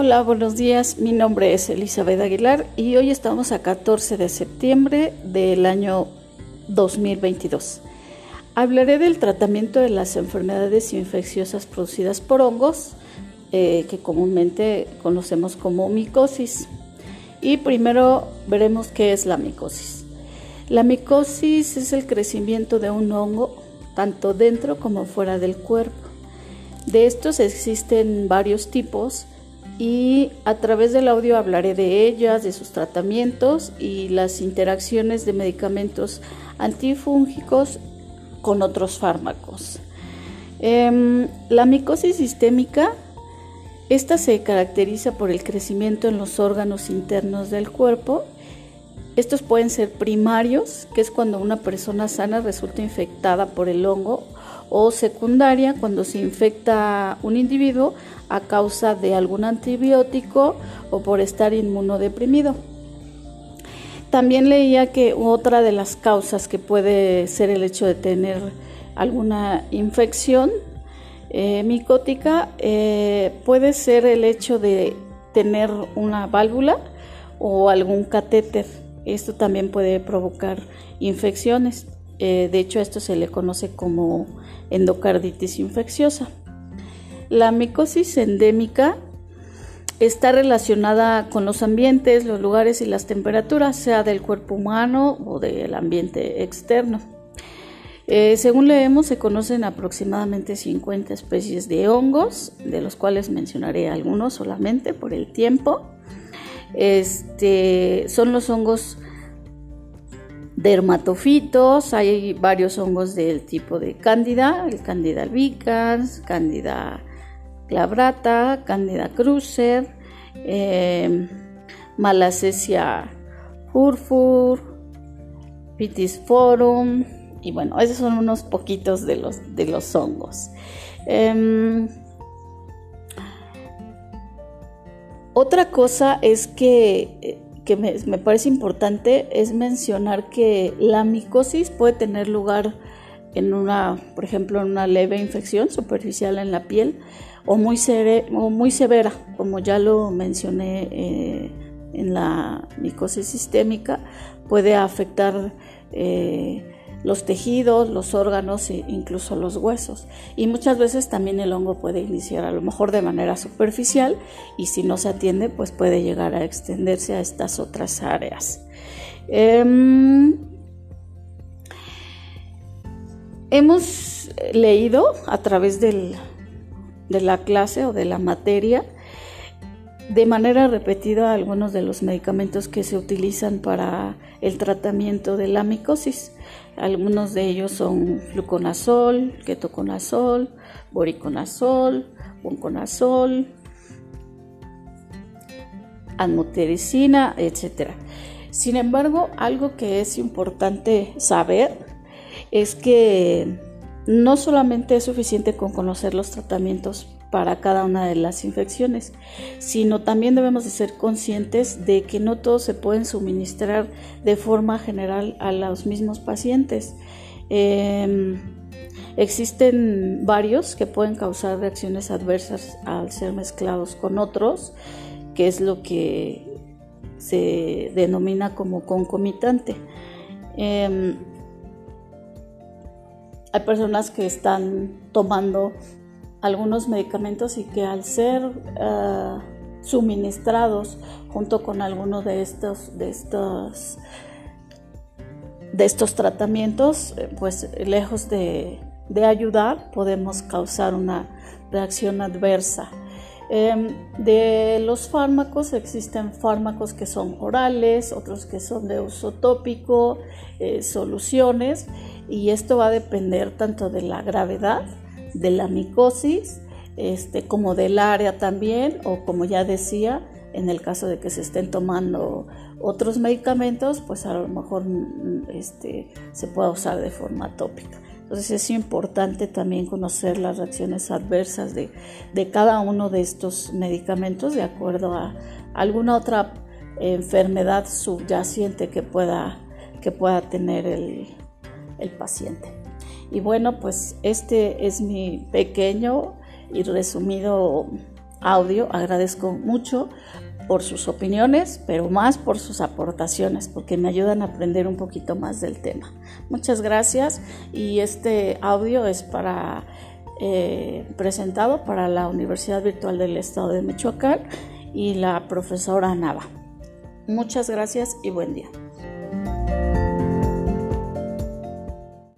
Hola, buenos días. Mi nombre es Elizabeth Aguilar y hoy estamos a 14 de septiembre del año 2022. Hablaré del tratamiento de las enfermedades infecciosas producidas por hongos, eh, que comúnmente conocemos como micosis. Y primero veremos qué es la micosis. La micosis es el crecimiento de un hongo tanto dentro como fuera del cuerpo. De estos existen varios tipos y a través del audio hablaré de ellas, de sus tratamientos y las interacciones de medicamentos antifúngicos con otros fármacos. Em, la micosis sistémica, esta se caracteriza por el crecimiento en los órganos internos del cuerpo. Estos pueden ser primarios, que es cuando una persona sana resulta infectada por el hongo, o secundaria, cuando se infecta un individuo a causa de algún antibiótico o por estar inmunodeprimido. También leía que otra de las causas que puede ser el hecho de tener alguna infección eh, micótica eh, puede ser el hecho de tener una válvula o algún catéter. Esto también puede provocar infecciones. Eh, de hecho, esto se le conoce como endocarditis infecciosa. La micosis endémica está relacionada con los ambientes, los lugares y las temperaturas, sea del cuerpo humano o del ambiente externo. Eh, según leemos, se conocen aproximadamente 50 especies de hongos, de los cuales mencionaré algunos solamente por el tiempo. Este, son los hongos dermatofitos, hay varios hongos del tipo de cándida, el cándida albicans, cándida glabrata, Candida crucer, eh, Malacesia furfur, Pitis forum, y bueno, esos son unos poquitos de los, de los hongos. Em, otra cosa es que, que me, parece importante es mencionar que la micosis puede tener lugar en una, por ejemplo, en una leve infección superficial en la piel o muy, muy severa, como ya lo mencioné eh, en la micosis sistémica, puede afectar eh, los tejidos, los órganos e incluso los huesos. Y muchas veces también el hongo puede iniciar a lo mejor de manera superficial y si no se atiende pues puede llegar a extenderse a estas otras áreas. Em, hemos leído a través del, de la clase o de la materia de manera repetida algunos de los medicamentos que se utilizan para el tratamiento de la micosis. Algunos de ellos son fluconazol, ketoconazol, boriconazol, bonconazol, anmotericina, etc. Sin embargo, algo que es importante saber es que no solamente es suficiente con conocer los tratamientos para cada una de las infecciones, sino también debemos de ser conscientes de que no todos se pueden suministrar de forma general a los mismos pacientes. Em, existen varios que pueden causar reacciones adversas al ser mezclados con otros, que es lo que se denomina como concomitante. Em, hay personas que están tomando algunos medicamentos y que al ser eh, suministrados junto con alguno de estos, de estos, de estos tratamientos, eh, pues lejos de, ayudar, podemos causar una reacción adversa. Em, de los fármacos existen fármacos que son orales, otros que son de uso tópico, eh, soluciones, y esto va a depender tanto de la gravedad de la micosis, este, como del área también, o como ya decía, en el caso de que se estén tomando otros medicamentos, pues a lo mejor este, se pueda usar de forma tópica. Entonces es importante también conocer las reacciones adversas de, cada uno de estos medicamentos de acuerdo a alguna otra enfermedad subyacente que pueda, que pueda tener el, el paciente. Y bueno, pues este es mi pequeño y resumido audio. Agradezco mucho por sus opiniones, pero más por sus aportaciones, porque me ayudan a aprender un poquito más del tema. Muchas gracias y este audio es para eh, presentado para la Universidad Virtual del Estado de Michoacán y la profesora Nava. Muchas gracias y buen día.